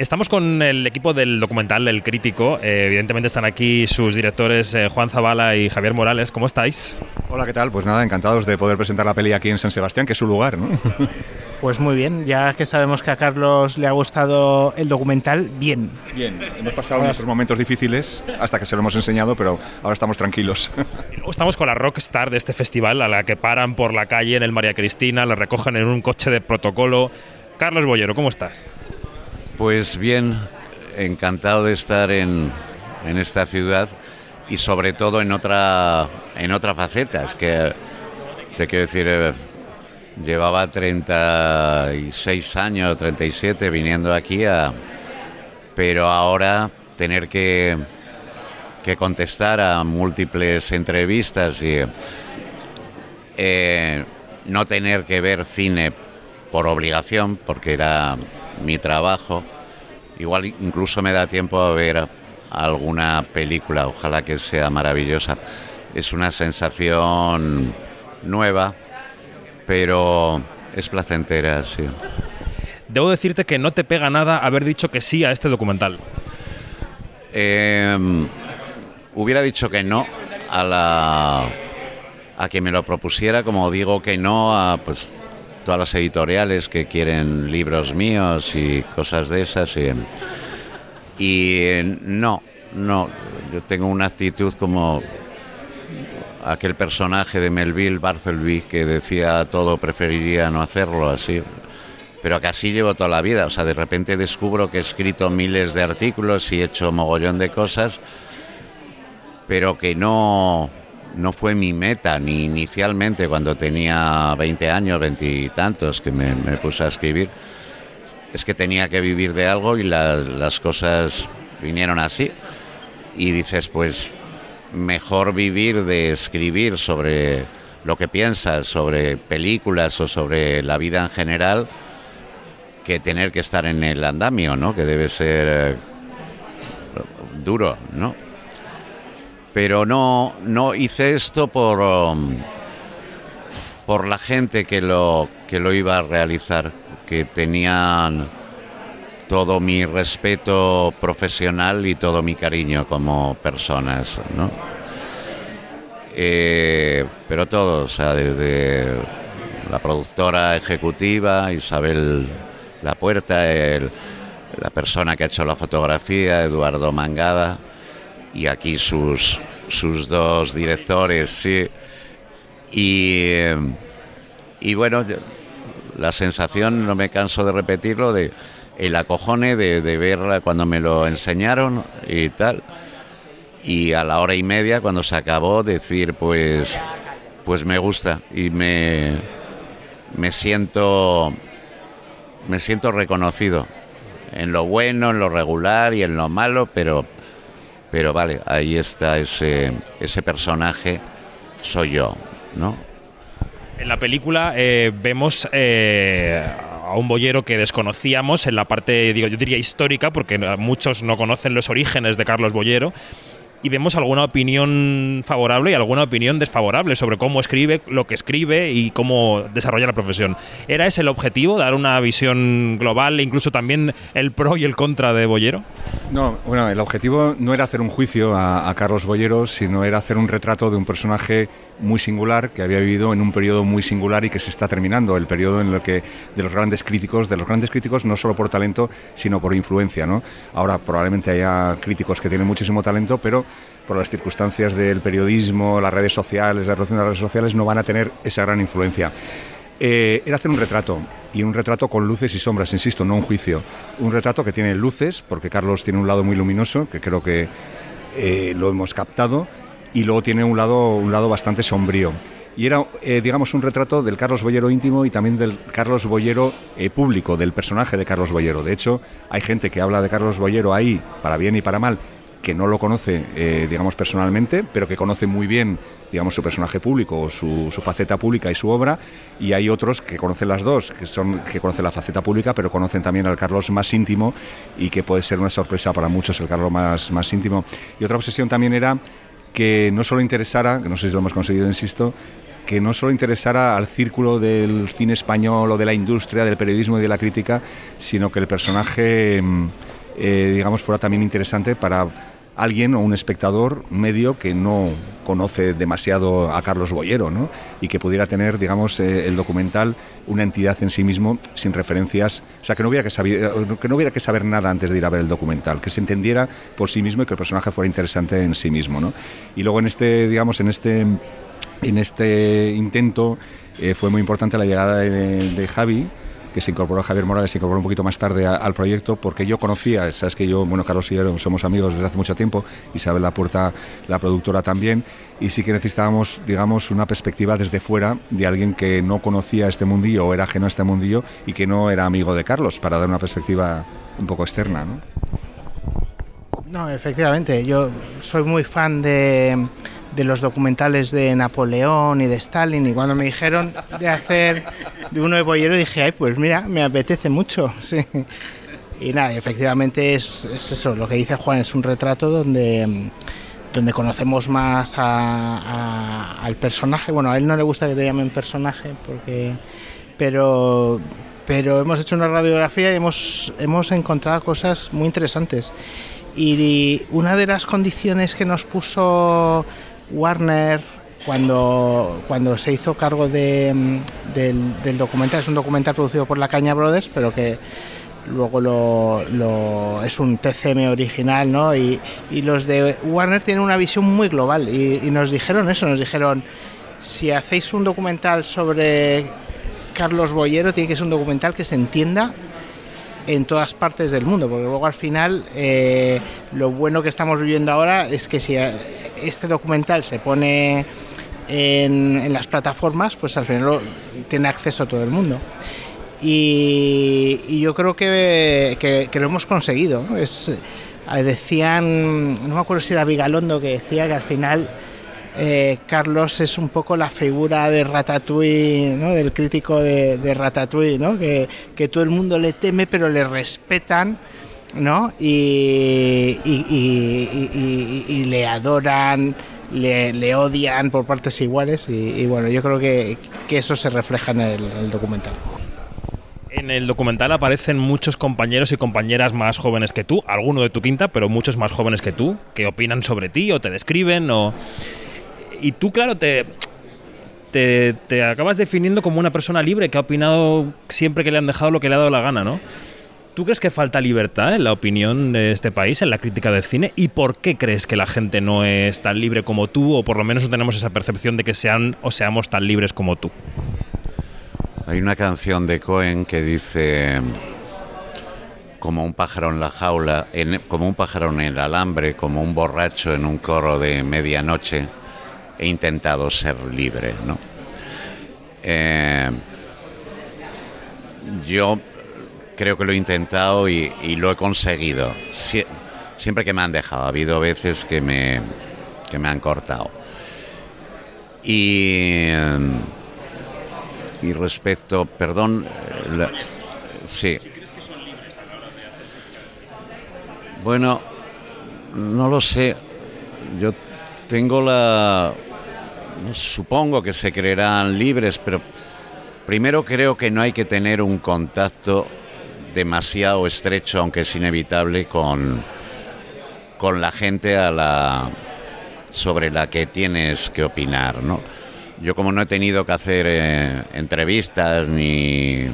Estamos con el equipo del documental El Crítico. Eh, evidentemente están aquí sus directores eh, Juan Zavala y Javier Morales. ¿Cómo estáis? Hola, ¿qué tal? Pues nada, encantados de poder presentar la peli aquí en San Sebastián, que es su lugar, ¿no? Pues muy bien, ya que sabemos que a Carlos le ha gustado el documental, bien. Bien, hemos pasado nuestros momentos difíciles hasta que se lo hemos enseñado, pero ahora estamos tranquilos. Estamos con la rockstar de este festival, a la que paran por la calle en el María Cristina, la recogen en un coche de protocolo. Carlos Bollero, ¿cómo estás? Pues bien, encantado de estar en, en esta ciudad y sobre todo en otra, en otra faceta. Es que, te quiero decir, eh, llevaba 36 años, 37 viniendo aquí, pero ahora tener que, que contestar a múltiples entrevistas y eh, no tener que ver cine por obligación, porque era mi trabajo, igual incluso me da tiempo a ver alguna película, ojalá que sea maravillosa. Es una sensación nueva, pero es placentera, sí. Debo decirte que no te pega nada haber dicho que sí a este documental. Eh, hubiera dicho que no a la a que me lo propusiera, como digo que no a pues todas las editoriales que quieren libros míos y cosas de esas. Y, y eh, no, no, yo tengo una actitud como aquel personaje de Melville Barthelby que decía todo preferiría no hacerlo así. Pero que así llevo toda la vida. O sea, de repente descubro que he escrito miles de artículos y he hecho mogollón de cosas, pero que no, no fue mi meta, ni inicialmente cuando tenía 20 años, 20 y tantos, que me, puse a escribir. Es que tenía que vivir de algo y la, las cosas vinieron así. Y dices, pues mejor vivir de escribir sobre lo que piensas, sobre películas o sobre la vida en general, que tener que estar en el andamio, ¿no? Que debe ser eh, duro, ¿no? Pero no, no hice esto por, um, por la gente que lo, que lo iba a realizar, que tenían todo mi respeto profesional y todo mi cariño como personas, ¿no? Eh, pero todos, o sea, desde la productora ejecutiva, Isabel La Puerta, el, la persona que ha hecho la fotografía, Eduardo Mangada, y aquí sus, sus dos directores, sí. Y, eh, y bueno, la sensación, no me canso de repetirlo, de el acojone de, de verla cuando me lo enseñaron y tal. Y a la hora y media, cuando se acabó, decir, pues, pues me gusta y me, me siento me siento reconocido en lo bueno, en lo regular y en lo malo, pero pero vale, ahí está ese, ese personaje, soy yo, ¿no? En la película eh, vemos eh, a un boyero que desconocíamos en la parte, digo, yo diría histórica, porque muchos no conocen los orígenes de Carlos Boyero y vemos alguna opinión favorable y alguna opinión desfavorable sobre cómo escribe, lo que escribe y cómo desarrolla la profesión. ¿Era ese el objetivo, dar una visión global e incluso también el pro y el contra de Boyero? No, bueno, el objetivo no era hacer un juicio a, a Carlos Boyero, sino era hacer un retrato de un personaje muy singular que había vivido en un periodo muy singular y que se está terminando, el periodo en el que de los grandes críticos, de los grandes críticos no solo por talento, sino por influencia, ¿no? Ahora probablemente haya críticos que tienen muchísimo talento, pero por las circunstancias del periodismo, las redes sociales, la relación de las redes sociales no van a tener esa gran influencia. Eh, era hacer un retrato, y un retrato con luces y sombras, insisto, no un juicio. Un retrato que tiene luces, porque Carlos tiene un lado muy luminoso, que creo que eh, lo hemos captado, y luego tiene un lado, un lado bastante sombrío. Y era, eh, digamos, un retrato del Carlos Boyero íntimo y también del Carlos Boyero eh, público, del personaje de Carlos Boyero. De hecho, hay gente que habla de Carlos Boyero ahí, para bien y para mal, que no lo conoce, eh, digamos, personalmente, pero que conoce muy bien, digamos, su personaje público o su, su, faceta pública y su obra, y hay otros que conocen las dos, que son que conocen la faceta pública, pero conocen también al Carlos más íntimo y que puede ser una sorpresa para muchos el Carlos más, más íntimo. Y otra obsesión también era que no solo interesara, que no sé si lo hemos conseguido, insisto, que no solo interesara al círculo del cine español o de la industria, del periodismo y de la crítica, sino que el personaje eh, digamos, fuera también interesante para alguien o un espectador medio que no conoce demasiado a Carlos Boyero, ¿no? Y que pudiera tener, digamos, eh, el documental una entidad en sí mismo, sin referencias, o sea, que no, hubiera que, saber, que no hubiera que saber nada antes de ir a ver el documental, que se entendiera por sí mismo y que el personaje fuera interesante en sí mismo, ¿no? Y luego en este, digamos, en este, en este intento eh, fue muy importante la llegada de Javi, que se incorporó Javier Morales, se incorporó un poquito más tarde al proyecto, porque yo conocía, sabes que yo, bueno, Carlos y yo somos amigos desde hace mucho tiempo, Isabel Lapuerta, la productora también, y sí que necesitábamos, digamos, una perspectiva desde fuera de alguien que no conocía este mundillo o era ajeno a este mundillo y que no era amigo de Carlos, para dar una perspectiva un poco externa, ¿no? No, efectivamente, yo soy muy fan de de los documentales de Napoleón y de Stalin y cuando me dijeron de hacer de uno de Boyero dije, ay, pues mira, me apetece mucho. Sí. Y nada, efectivamente es, eso, lo que dice Juan, es un retrato donde, donde conocemos más al personaje. Bueno, a él no le gusta que le llamen personaje, porque pero, pero hemos hecho una radiografía y hemos, hemos encontrado cosas muy interesantes. Y una de las condiciones que nos puso Warner, cuando, cuando se hizo cargo de, del, documental, es un documental producido por La Caña Brothers, pero que luego lo, es un TCM original, ¿no? Y, los de Warner tienen una visión muy global y, y, nos dijeron eso, nos dijeron, si hacéis un documental sobre Carlos Boyero, tiene que ser un documental que se entienda en todas partes del mundo, porque luego al final eh, lo bueno que estamos viviendo ahora es que si este documental se pone en, las plataformas, pues al final tiene acceso a todo el mundo. Y, yo creo que, lo hemos conseguido. Es, eh, decían, no me acuerdo si era Vigalondo que decía que al final eh, Carlos es un poco la figura de Ratatouille, ¿no? del crítico de, Ratatouille, ¿no? que, que, todo el mundo le teme pero le respetan ¿no? y, y, le adoran, le, odian por partes iguales y, bueno, yo creo que, que, eso se refleja en el, documental. En el documental aparecen muchos compañeros y compañeras más jóvenes que tú, alguno de tu quinta, pero muchos más jóvenes que tú, que opinan sobre ti o te describen o y tú, claro, te, te, acabas definiendo como una persona libre que ha opinado siempre que le han dejado lo que le ha dado la gana, ¿no? ¿Tú crees que falta libertad en la opinión de este país, en la crítica del cine? ¿Y por qué crees que la gente no es tan libre como tú, o por lo menos no tenemos esa percepción de que sean o seamos tan libres como tú? Hay una canción de Cohen que dice como un pájaro en la jaula, como un pájaro en el alambre, como un borracho en un coro de medianoche he intentado ser libre, ¿no? Eh, yo creo que lo he intentado y, lo he conseguido. siempre que me han dejado, ha habido veces que me, que me han cortado. Y, y respecto, perdón, sí. Bueno, no lo sé. Yo tengo la supongo que se creerán libres, pero primero creo que no hay que tener un contacto demasiado estrecho, aunque es inevitable, con, con la gente a la, sobre la que tienes que opinar. ¿no? Yo como no he tenido que hacer eh, entrevistas ni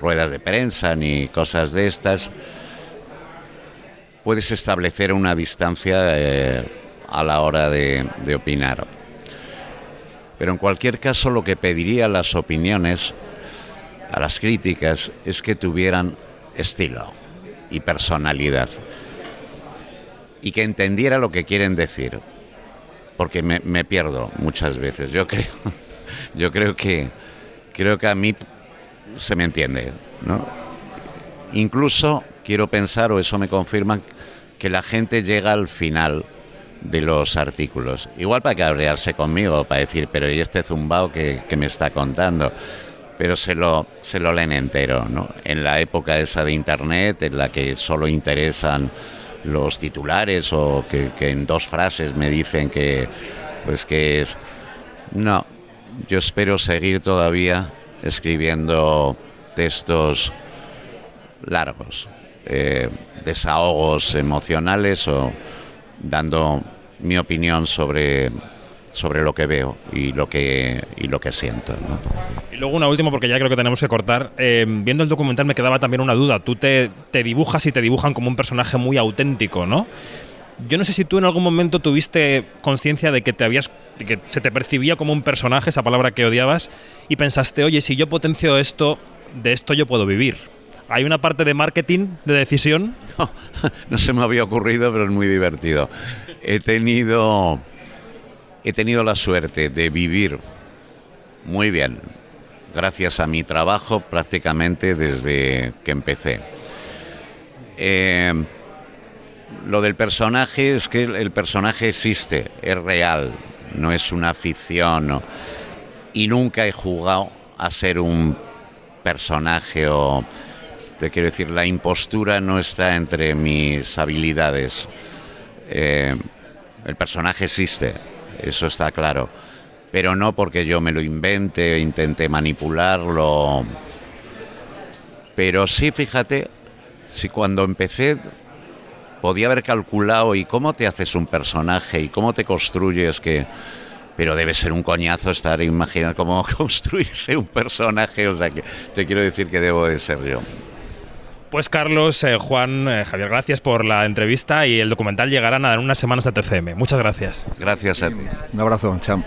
ruedas de prensa ni cosas de estas, puedes establecer una distancia eh, a la hora de opinar. Pero en cualquier caso lo que pediría las opiniones, a las críticas, es que tuvieran estilo y personalidad y que entendiera lo que quieren decir, porque me, pierdo muchas veces. Yo creo, yo creo que creo que a mí se me entiende, ¿no? Incluso quiero pensar, o eso me confirma, que la gente llega al final de los artículos. Igual para cabrearse conmigo, para decir, pero ¿y este zumbao que, me está contando? Pero se lo, se lo leen entero, ¿no? En la época esa de Internet, en la que solo interesan los titulares o que, en dos frases me dicen que, pues que es... No, yo espero seguir todavía escribiendo textos largos, eh, desahogos emocionales o dando mi opinión sobre sobre lo que veo y lo que y lo que siento. Y luego una última, porque ya creo que tenemos que cortar. Eh, viendo el documental me quedaba también una duda. Tú te, te, dibujas y te dibujan como un personaje muy auténtico, ¿no? Yo no sé si tú en algún momento tuviste conciencia de que te habías que se te percibía como un personaje, esa palabra que odiabas, y pensaste, oye, si yo potencio esto, de esto yo puedo vivir. ¿Hay una parte de marketing, de decisión? No, no se me había ocurrido, pero es muy divertido. He tenido, he tenido la suerte de vivir muy bien, gracias a mi trabajo prácticamente desde que empecé. Eh, lo del personaje es que el personaje existe, es real, no es una ficción. Y nunca he jugado a ser un personaje o, te quiero decir, la impostura no está entre mis habilidades. Eh, el personaje existe, eso está claro, pero no porque yo me lo invente intente manipularlo. Pero sí, fíjate, si cuando empecé podía haber calculado y cómo te haces un personaje y cómo te construyes que pero debe ser un coñazo estar imaginando cómo construirse un personaje, o sea que te quiero decir que debo de ser yo. Pues Carlos, eh, Juan, eh, Javier, gracias por la entrevista y el documental llegará en unas semanas a TCM. Muchas gracias. Gracias a ti. Un abrazo, chao.